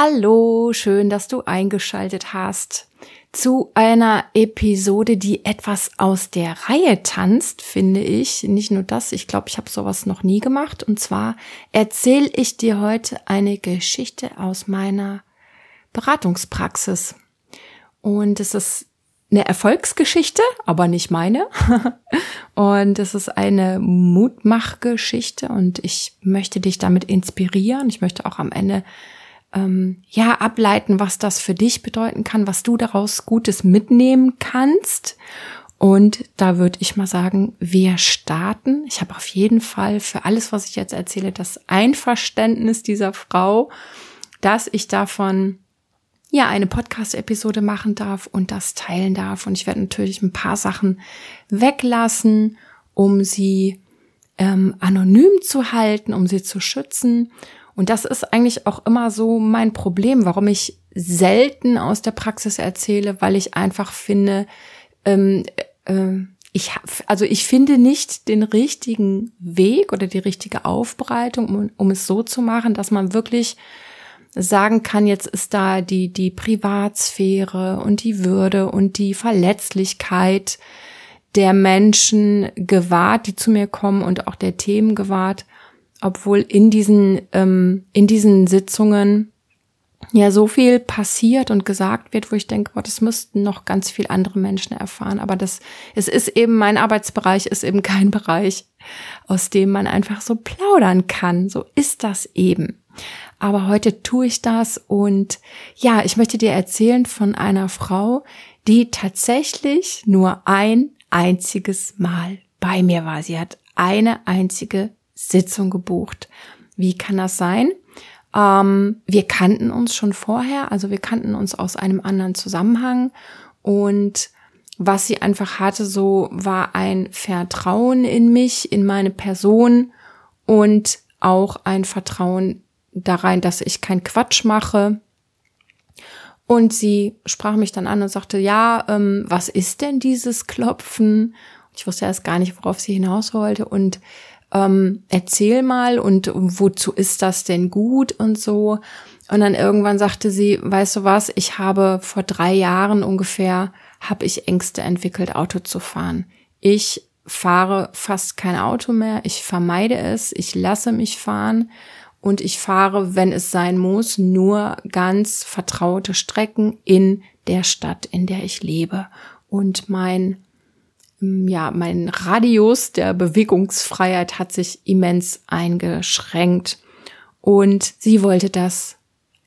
Hallo, schön, dass du eingeschaltet hast zu einer Episode, die etwas aus der Reihe tanzt, finde ich. Nicht nur das, ich glaube, ich habe sowas noch nie gemacht. Und zwar erzähle ich dir heute eine Geschichte aus meiner Beratungspraxis. Und es ist eine Erfolgsgeschichte, aber nicht meine. und es ist eine Mutmachgeschichte und ich möchte dich damit inspirieren. Ich möchte auch am Ende ähm, ja ableiten, was das für dich bedeuten kann, was du daraus Gutes mitnehmen kannst. Und da würde ich mal sagen, wir starten. Ich habe auf jeden Fall für alles, was ich jetzt erzähle, das Einverständnis dieser Frau, dass ich davon ja eine Podcast-Episode machen darf und das teilen darf. Und ich werde natürlich ein paar Sachen weglassen, um sie ähm, anonym zu halten, um sie zu schützen. Und das ist eigentlich auch immer so mein Problem, warum ich selten aus der Praxis erzähle, weil ich einfach finde, ähm, äh, ich also ich finde nicht den richtigen Weg oder die richtige Aufbereitung, um, um es so zu machen, dass man wirklich sagen kann, jetzt ist da die, die Privatsphäre und die Würde und die Verletzlichkeit der Menschen gewahrt, die zu mir kommen und auch der Themen gewahrt obwohl in diesen, ähm, in diesen Sitzungen ja so viel passiert und gesagt wird, wo ich denke, boah, das müssten noch ganz viel andere Menschen erfahren. Aber das, es ist eben, mein Arbeitsbereich ist eben kein Bereich, aus dem man einfach so plaudern kann. So ist das eben. Aber heute tue ich das und ja, ich möchte dir erzählen von einer Frau, die tatsächlich nur ein einziges Mal bei mir war. Sie hat eine einzige Sitzung gebucht. Wie kann das sein? Ähm, wir kannten uns schon vorher, also wir kannten uns aus einem anderen Zusammenhang und was sie einfach hatte, so war ein Vertrauen in mich, in meine Person und auch ein Vertrauen darein, dass ich keinen Quatsch mache. Und sie sprach mich dann an und sagte, ja, ähm, was ist denn dieses Klopfen? Ich wusste erst gar nicht, worauf sie hinaus wollte. Und ähm, erzähl mal und wozu ist das denn gut und so. Und dann irgendwann sagte sie, weißt du was, ich habe vor drei Jahren ungefähr, habe ich Ängste entwickelt, Auto zu fahren. Ich fahre fast kein Auto mehr, ich vermeide es, ich lasse mich fahren und ich fahre, wenn es sein muss, nur ganz vertraute Strecken in der Stadt, in der ich lebe. Und mein ja, mein Radius der Bewegungsfreiheit hat sich immens eingeschränkt. Und sie wollte das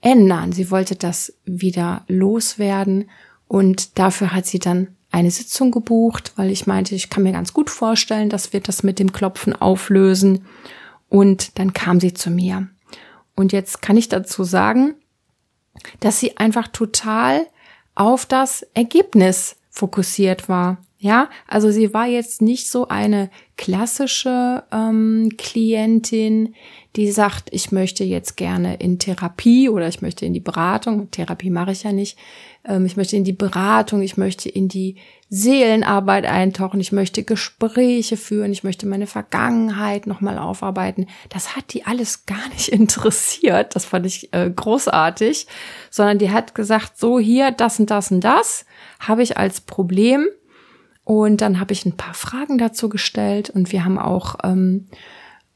ändern. Sie wollte das wieder loswerden. Und dafür hat sie dann eine Sitzung gebucht, weil ich meinte, ich kann mir ganz gut vorstellen, dass wir das mit dem Klopfen auflösen. Und dann kam sie zu mir. Und jetzt kann ich dazu sagen, dass sie einfach total auf das Ergebnis fokussiert war. Ja, also sie war jetzt nicht so eine klassische ähm, Klientin, die sagt, ich möchte jetzt gerne in Therapie oder ich möchte in die Beratung. Therapie mache ich ja nicht. Ähm, ich möchte in die Beratung, ich möchte in die Seelenarbeit eintauchen, ich möchte Gespräche führen, ich möchte meine Vergangenheit nochmal aufarbeiten. Das hat die alles gar nicht interessiert. Das fand ich äh, großartig, sondern die hat gesagt, so hier, das und das und das habe ich als Problem und dann habe ich ein paar Fragen dazu gestellt und wir haben auch ähm,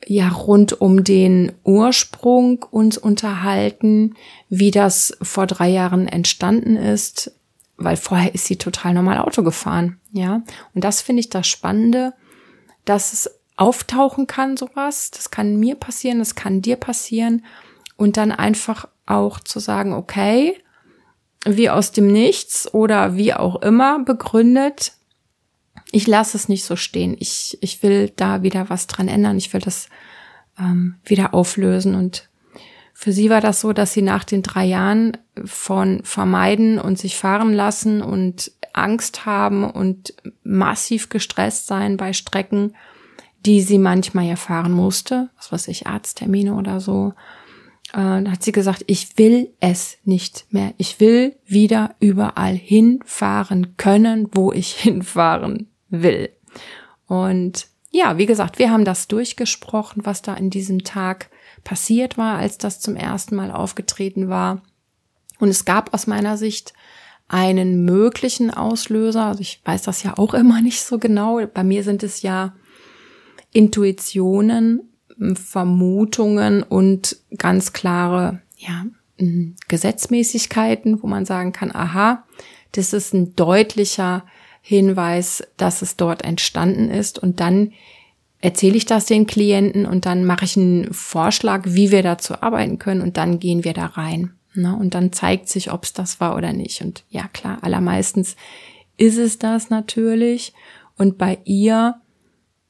ja rund um den Ursprung uns unterhalten, wie das vor drei Jahren entstanden ist, weil vorher ist sie total normal Auto gefahren, ja. Und das finde ich das Spannende, dass es auftauchen kann, sowas. Das kann mir passieren, das kann dir passieren. Und dann einfach auch zu sagen, okay, wie aus dem Nichts oder wie auch immer begründet, ich lasse es nicht so stehen. Ich, ich will da wieder was dran ändern. Ich will das ähm, wieder auflösen. Und für sie war das so, dass sie nach den drei Jahren von vermeiden und sich fahren lassen und Angst haben und massiv gestresst sein bei Strecken, die sie manchmal ja fahren musste, was weiß ich, Arzttermine oder so, äh, hat sie gesagt, ich will es nicht mehr. Ich will wieder überall hinfahren können, wo ich hinfahren will. Und ja, wie gesagt, wir haben das durchgesprochen, was da in diesem Tag passiert war, als das zum ersten Mal aufgetreten war. Und es gab aus meiner Sicht einen möglichen Auslöser. Also ich weiß das ja auch immer nicht so genau. Bei mir sind es ja Intuitionen, Vermutungen und ganz klare, ja, Gesetzmäßigkeiten, wo man sagen kann, aha, das ist ein deutlicher Hinweis, dass es dort entstanden ist. Und dann erzähle ich das den Klienten und dann mache ich einen Vorschlag, wie wir dazu arbeiten können und dann gehen wir da rein. Ne? Und dann zeigt sich, ob es das war oder nicht. Und ja, klar, allermeistens ist es das natürlich. Und bei ihr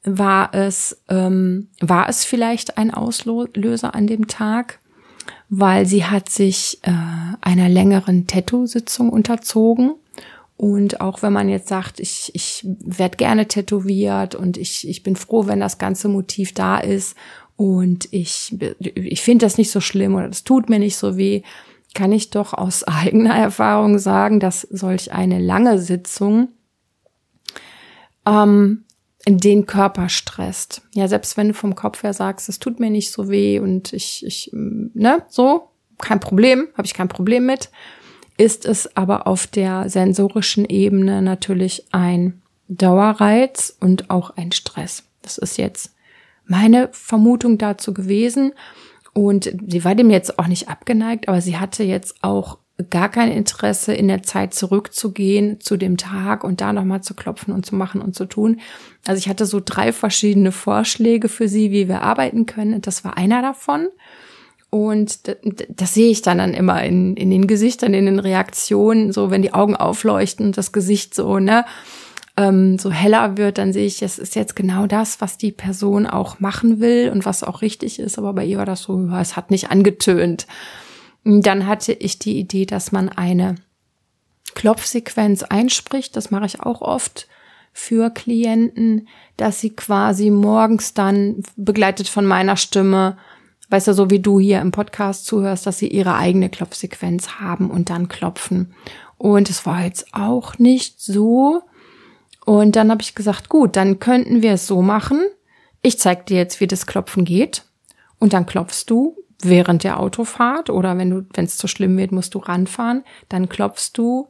war es, ähm, war es vielleicht ein Auslöser an dem Tag, weil sie hat sich äh, einer längeren Tattoo-Sitzung unterzogen. Und auch wenn man jetzt sagt, ich, ich werde gerne tätowiert und ich, ich bin froh, wenn das ganze Motiv da ist und ich, ich finde das nicht so schlimm oder das tut mir nicht so weh, kann ich doch aus eigener Erfahrung sagen, dass solch eine lange Sitzung ähm, den Körper stresst. Ja, selbst wenn du vom Kopf her sagst, es tut mir nicht so weh und ich, ich, ne, so, kein Problem, habe ich kein Problem mit, ist es aber auf der sensorischen Ebene natürlich ein Dauerreiz und auch ein Stress. Das ist jetzt meine Vermutung dazu gewesen. Und sie war dem jetzt auch nicht abgeneigt, aber sie hatte jetzt auch gar kein Interesse, in der Zeit zurückzugehen zu dem Tag und da nochmal zu klopfen und zu machen und zu tun. Also ich hatte so drei verschiedene Vorschläge für sie, wie wir arbeiten können. das war einer davon. Und das sehe ich dann, dann immer in, in den Gesichtern, in den Reaktionen, so wenn die Augen aufleuchten und das Gesicht so, ne, ähm, so heller wird, dann sehe ich, es ist jetzt genau das, was die Person auch machen will und was auch richtig ist. Aber bei ihr war das so, es hat nicht angetönt. Dann hatte ich die Idee, dass man eine Klopfsequenz einspricht. Das mache ich auch oft für Klienten, dass sie quasi morgens dann begleitet von meiner Stimme, weißt du, so wie du hier im Podcast zuhörst, dass sie ihre eigene Klopfsequenz haben und dann klopfen. Und es war jetzt auch nicht so, und dann habe ich gesagt, gut, dann könnten wir es so machen. Ich zeig dir jetzt, wie das Klopfen geht. Und dann klopfst du während der Autofahrt oder wenn du, wenn es zu schlimm wird, musst du ranfahren. Dann klopfst du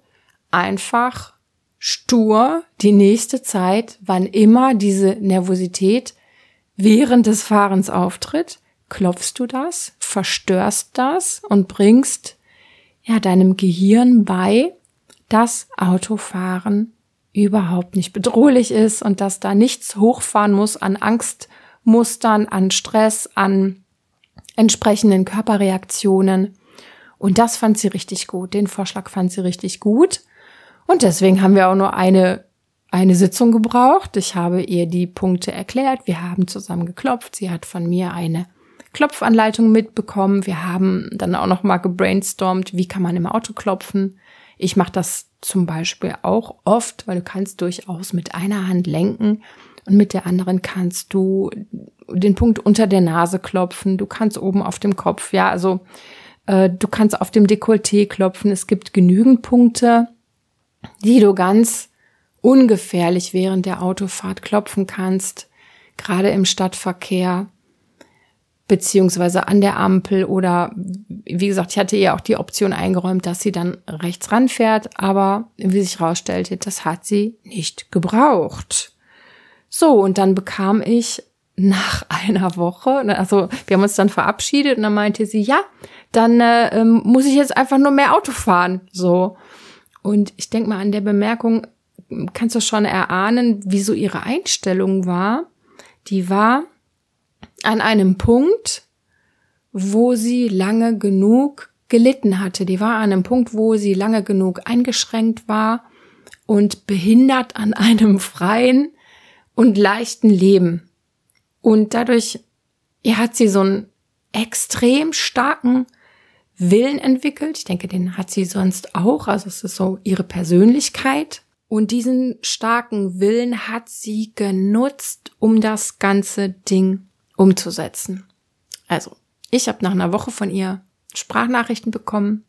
einfach stur die nächste Zeit, wann immer diese Nervosität während des Fahrens auftritt, klopfst du das, verstörst das und bringst ja deinem Gehirn bei, dass Autofahren überhaupt nicht bedrohlich ist und dass da nichts hochfahren muss an Angstmustern, an Stress, an entsprechenden Körperreaktionen. Und das fand sie richtig gut. Den Vorschlag fand sie richtig gut. Und deswegen haben wir auch nur eine, eine Sitzung gebraucht. Ich habe ihr die Punkte erklärt. Wir haben zusammen geklopft. Sie hat von mir eine Klopfanleitung mitbekommen. Wir haben dann auch noch mal gebrainstormt, wie kann man im Auto klopfen. Ich mache das zum Beispiel auch oft, weil du kannst durchaus mit einer Hand lenken und mit der anderen kannst du den Punkt unter der Nase klopfen. Du kannst oben auf dem Kopf, ja, also äh, du kannst auf dem Dekolleté klopfen. Es gibt genügend Punkte, die du ganz ungefährlich während der Autofahrt klopfen kannst, gerade im Stadtverkehr beziehungsweise an der Ampel oder wie gesagt, ich hatte ihr auch die Option eingeräumt, dass sie dann rechts ranfährt, aber wie sich herausstellte, das hat sie nicht gebraucht. So, und dann bekam ich nach einer Woche, also wir haben uns dann verabschiedet und dann meinte sie, ja, dann äh, ähm, muss ich jetzt einfach nur mehr Auto fahren. So. Und ich denke mal, an der Bemerkung kannst du schon erahnen, wie so ihre Einstellung war. Die war, an einem Punkt, wo sie lange genug gelitten hatte. Die war an einem Punkt, wo sie lange genug eingeschränkt war und behindert an einem freien und leichten Leben. Und dadurch ja, hat sie so einen extrem starken Willen entwickelt. Ich denke, den hat sie sonst auch. Also es ist so ihre Persönlichkeit. Und diesen starken Willen hat sie genutzt, um das ganze Ding umzusetzen. Also, ich habe nach einer Woche von ihr Sprachnachrichten bekommen.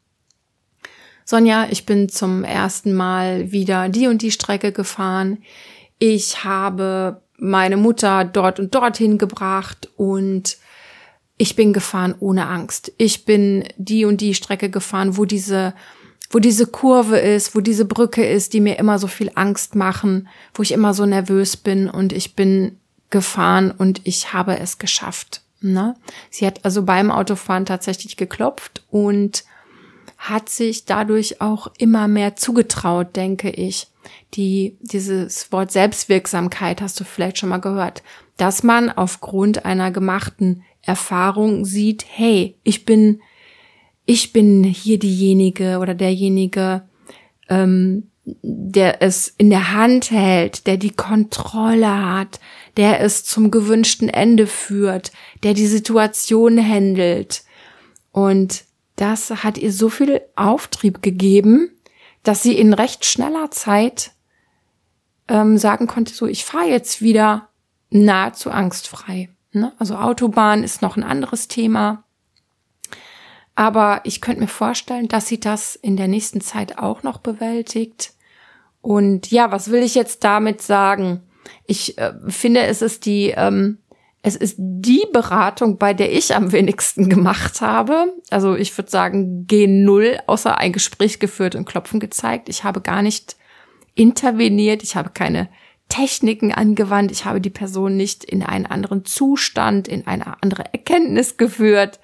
Sonja, ich bin zum ersten Mal wieder die und die Strecke gefahren. Ich habe meine Mutter dort und dorthin gebracht und ich bin gefahren ohne Angst. Ich bin die und die Strecke gefahren, wo diese, wo diese Kurve ist, wo diese Brücke ist, die mir immer so viel Angst machen, wo ich immer so nervös bin und ich bin gefahren und ich habe es geschafft. Ne? Sie hat also beim Autofahren tatsächlich geklopft und hat sich dadurch auch immer mehr zugetraut, denke ich. Die, dieses Wort Selbstwirksamkeit hast du vielleicht schon mal gehört, dass man aufgrund einer gemachten Erfahrung sieht, hey, ich bin, ich bin hier diejenige oder derjenige, ähm, der es in der Hand hält, der die Kontrolle hat, der es zum gewünschten Ende führt, der die Situation handelt. Und das hat ihr so viel Auftrieb gegeben, dass sie in recht schneller Zeit ähm, sagen konnte, so ich fahre jetzt wieder nahezu angstfrei. Ne? Also Autobahn ist noch ein anderes Thema. Aber ich könnte mir vorstellen, dass sie das in der nächsten Zeit auch noch bewältigt. Und ja, was will ich jetzt damit sagen? Ich äh, finde, es ist die, ähm, es ist die Beratung, bei der ich am wenigsten gemacht habe. Also ich würde sagen G0, außer ein Gespräch geführt und Klopfen gezeigt. Ich habe gar nicht interveniert. Ich habe keine Techniken angewandt. Ich habe die Person nicht in einen anderen Zustand, in eine andere Erkenntnis geführt.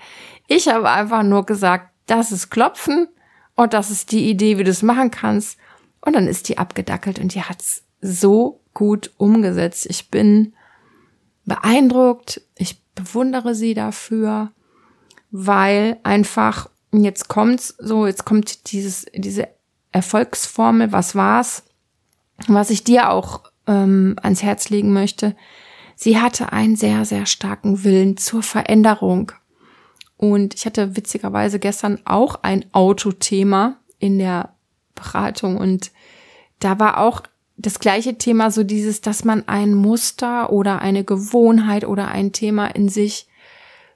Ich habe einfach nur gesagt, das ist Klopfen und das ist die Idee, wie du es machen kannst. Und dann ist die abgedackelt und die hat's so gut umgesetzt. Ich bin beeindruckt. Ich bewundere sie dafür, weil einfach jetzt kommt's so, jetzt kommt dieses, diese Erfolgsformel, was war's, was ich dir auch ähm, ans Herz legen möchte. Sie hatte einen sehr, sehr starken Willen zur Veränderung. Und ich hatte witzigerweise gestern auch ein Autothema in der Beratung. Und da war auch das gleiche Thema, so dieses, dass man ein Muster oder eine Gewohnheit oder ein Thema in sich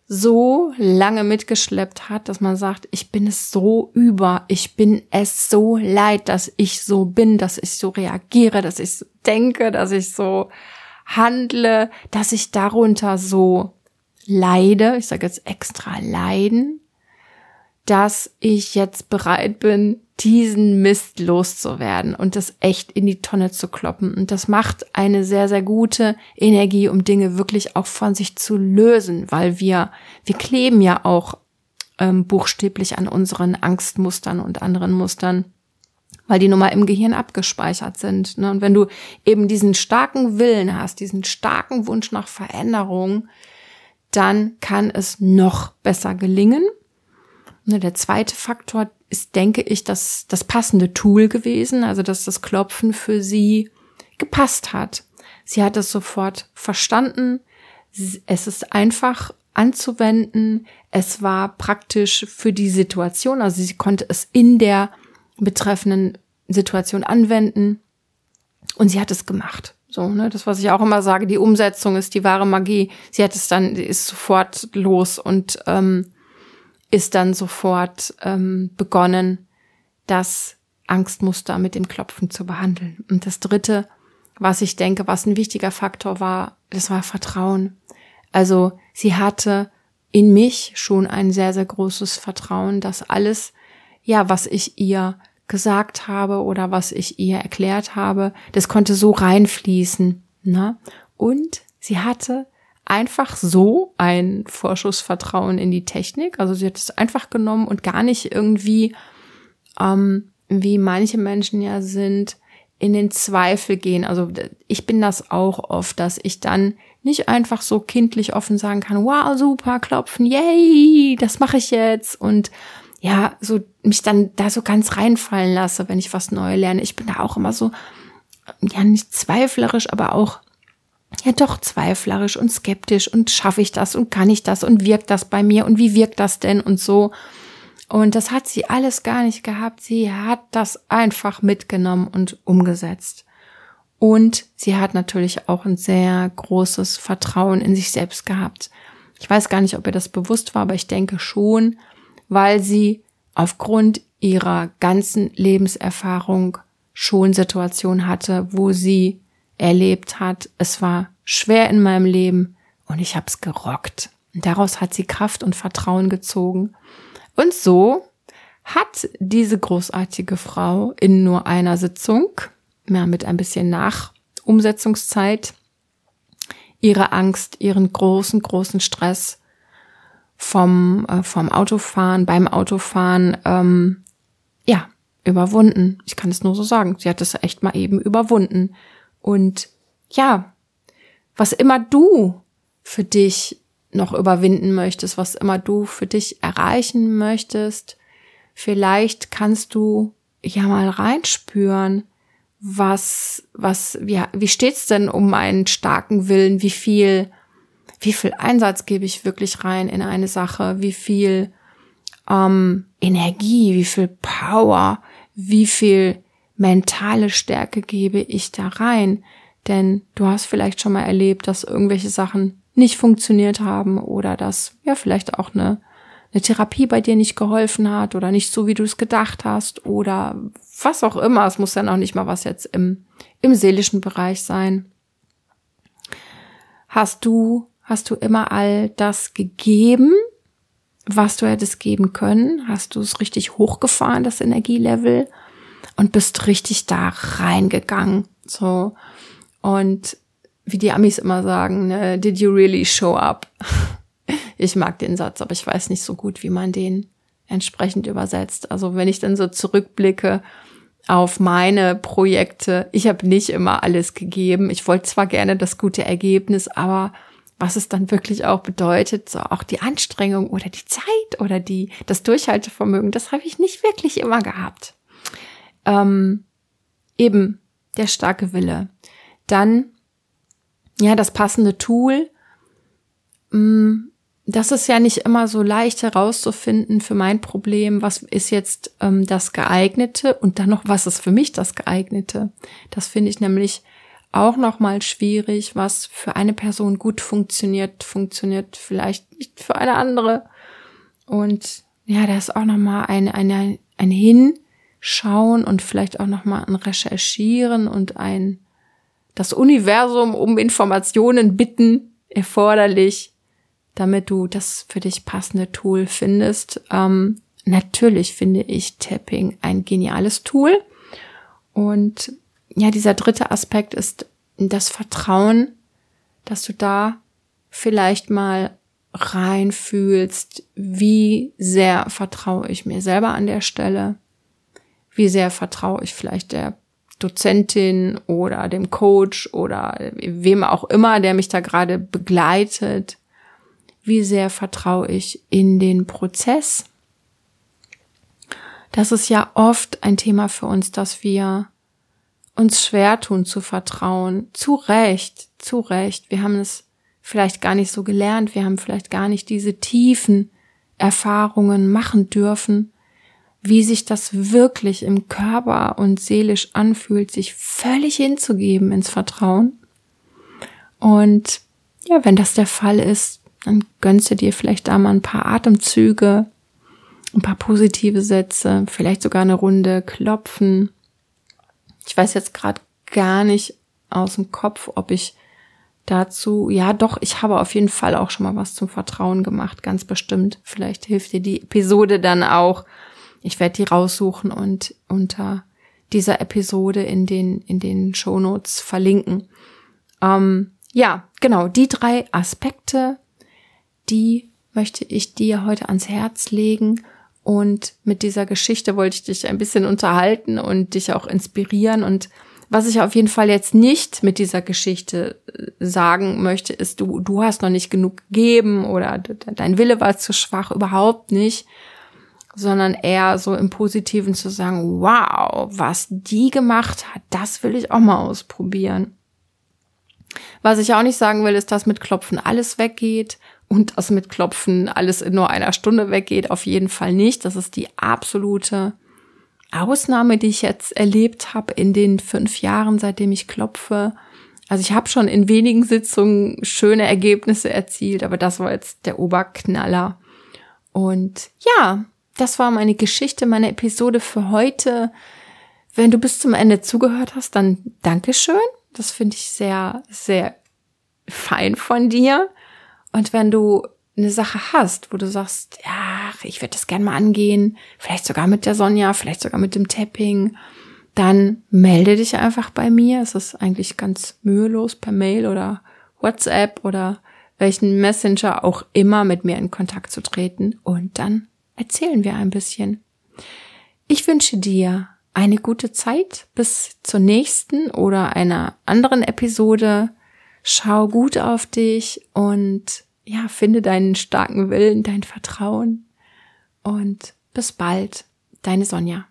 so lange mitgeschleppt hat, dass man sagt, ich bin es so über, ich bin es so leid, dass ich so bin, dass ich so reagiere, dass ich so denke, dass ich so handle, dass ich darunter so leide, ich sage jetzt extra leiden, dass ich jetzt bereit bin, diesen Mist loszuwerden und das echt in die Tonne zu kloppen. Und das macht eine sehr, sehr gute Energie, um Dinge wirklich auch von sich zu lösen, weil wir, wir kleben ja auch ähm, buchstäblich an unseren Angstmustern und anderen Mustern, weil die nun mal im Gehirn abgespeichert sind. Ne? Und wenn du eben diesen starken Willen hast, diesen starken Wunsch nach Veränderung, dann kann es noch besser gelingen. Ne, der zweite Faktor ist, denke ich, das, das passende Tool gewesen, also dass das Klopfen für sie gepasst hat. Sie hat es sofort verstanden. Es ist einfach anzuwenden. Es war praktisch für die Situation, also sie konnte es in der betreffenden Situation anwenden und sie hat es gemacht. So, ne, das, was ich auch immer sage, die Umsetzung ist die wahre Magie. Sie hat es dann, ist sofort los und ähm, ist dann sofort ähm, begonnen, das Angstmuster mit dem Klopfen zu behandeln. Und das Dritte, was ich denke, was ein wichtiger Faktor war, das war Vertrauen. Also sie hatte in mich schon ein sehr, sehr großes Vertrauen, dass alles, ja, was ich ihr gesagt habe oder was ich ihr erklärt habe, das konnte so reinfließen. Ne? Und sie hatte einfach so ein Vorschussvertrauen in die Technik. Also sie hat es einfach genommen und gar nicht irgendwie, ähm, wie manche Menschen ja sind, in den Zweifel gehen. Also ich bin das auch oft, dass ich dann nicht einfach so kindlich offen sagen kann, wow, super, klopfen, yay, das mache ich jetzt. Und ja, so mich dann da so ganz reinfallen lasse, wenn ich was Neues lerne. Ich bin da auch immer so, ja, nicht zweiflerisch, aber auch ja doch zweiflerisch und skeptisch und schaffe ich das und kann ich das und wirkt das bei mir und wie wirkt das denn und so. Und das hat sie alles gar nicht gehabt. Sie hat das einfach mitgenommen und umgesetzt. Und sie hat natürlich auch ein sehr großes Vertrauen in sich selbst gehabt. Ich weiß gar nicht, ob ihr das bewusst war, aber ich denke schon, weil sie aufgrund ihrer ganzen Lebenserfahrung schon Situationen hatte, wo sie erlebt hat. Es war schwer in meinem Leben und ich habe es gerockt. Daraus hat sie Kraft und Vertrauen gezogen. Und so hat diese großartige Frau in nur einer Sitzung, ja, mit ein bisschen Nachumsetzungszeit, ihre Angst, ihren großen, großen Stress vom, äh, vom Autofahren, beim Autofahren, ähm, ja, überwunden. Ich kann es nur so sagen. Sie hat es echt mal eben überwunden. Und ja, was immer du für dich noch überwinden möchtest, was immer du für dich erreichen möchtest, vielleicht kannst du ja mal reinspüren, was, was, wie, wie steht's denn um meinen starken Willen? Wie viel, wie viel Einsatz gebe ich wirklich rein in eine Sache? Wie viel ähm, Energie, wie viel Power, wie viel mentale Stärke gebe ich da rein? Denn du hast vielleicht schon mal erlebt, dass irgendwelche Sachen nicht funktioniert haben oder dass ja vielleicht auch eine eine Therapie bei dir nicht geholfen hat oder nicht so, wie du es gedacht hast oder was auch immer. Es muss ja noch nicht mal was jetzt im, im seelischen Bereich sein. Hast du, hast du immer all das gegeben, was du hättest geben können? Hast du es richtig hochgefahren, das Energielevel? Und bist richtig da reingegangen. So. Und wie die Amis immer sagen, ne, did you really show up? Ich mag den Satz, aber ich weiß nicht so gut, wie man den entsprechend übersetzt. Also wenn ich dann so zurückblicke auf meine Projekte, ich habe nicht immer alles gegeben. Ich wollte zwar gerne das gute Ergebnis, aber was es dann wirklich auch bedeutet, so auch die Anstrengung oder die Zeit oder die das Durchhaltevermögen, das habe ich nicht wirklich immer gehabt. Ähm, eben der starke Wille. Dann ja das passende Tool. Mm, das ist ja nicht immer so leicht herauszufinden für mein Problem, was ist jetzt ähm, das geeignete und dann noch, was ist für mich das geeignete. Das finde ich nämlich auch noch mal schwierig, was für eine Person gut funktioniert, funktioniert vielleicht nicht für eine andere. Und ja, da ist auch noch mal ein, ein, ein Hinschauen und vielleicht auch noch mal ein Recherchieren und ein das Universum um Informationen bitten erforderlich, damit du das für dich passende Tool findest. Ähm, natürlich finde ich Tapping ein geniales Tool. Und ja, dieser dritte Aspekt ist das Vertrauen, dass du da vielleicht mal reinfühlst, wie sehr vertraue ich mir selber an der Stelle, wie sehr vertraue ich vielleicht der Dozentin oder dem Coach oder wem auch immer, der mich da gerade begleitet wie sehr vertraue ich in den Prozess. Das ist ja oft ein Thema für uns, dass wir uns schwer tun zu vertrauen. Zu Recht, zu Recht. Wir haben es vielleicht gar nicht so gelernt. Wir haben vielleicht gar nicht diese tiefen Erfahrungen machen dürfen, wie sich das wirklich im Körper und seelisch anfühlt, sich völlig hinzugeben ins Vertrauen. Und ja, wenn das der Fall ist, dann gönnst du dir vielleicht da mal ein paar Atemzüge, ein paar positive Sätze, vielleicht sogar eine Runde klopfen. Ich weiß jetzt gerade gar nicht aus dem Kopf, ob ich dazu, ja doch, ich habe auf jeden Fall auch schon mal was zum Vertrauen gemacht, ganz bestimmt. Vielleicht hilft dir die Episode dann auch. Ich werde die raussuchen und unter dieser Episode in den, in den Shownotes verlinken. Ähm, ja, genau, die drei Aspekte die möchte ich dir heute ans Herz legen. Und mit dieser Geschichte wollte ich dich ein bisschen unterhalten und dich auch inspirieren. Und was ich auf jeden Fall jetzt nicht mit dieser Geschichte äh, sagen möchte, ist, du, du hast noch nicht genug gegeben oder dein Wille war zu schwach, überhaupt nicht. Sondern eher so im Positiven zu sagen, wow, was die gemacht hat, das will ich auch mal ausprobieren. Was ich auch nicht sagen will, ist, dass mit Klopfen alles weggeht und das mit Klopfen alles in nur einer Stunde weggeht, auf jeden Fall nicht. Das ist die absolute Ausnahme, die ich jetzt erlebt habe in den fünf Jahren, seitdem ich klopfe. Also ich habe schon in wenigen Sitzungen schöne Ergebnisse erzielt, aber das war jetzt der Oberknaller. Und ja, das war meine Geschichte, meine Episode für heute. Wenn du bis zum Ende zugehört hast, dann Dankeschön. Das finde ich sehr, sehr fein von dir. Und wenn du eine Sache hast, wo du sagst, ja, ich würde das gerne mal angehen, vielleicht sogar mit der Sonja, vielleicht sogar mit dem Tapping, dann melde dich einfach bei mir. Es ist eigentlich ganz mühelos per Mail oder WhatsApp oder welchen Messenger auch immer mit mir in Kontakt zu treten und dann erzählen wir ein bisschen. Ich wünsche dir eine gute Zeit bis zur nächsten oder einer anderen Episode. Schau gut auf dich und ja, finde deinen starken Willen, dein Vertrauen und bis bald, deine Sonja.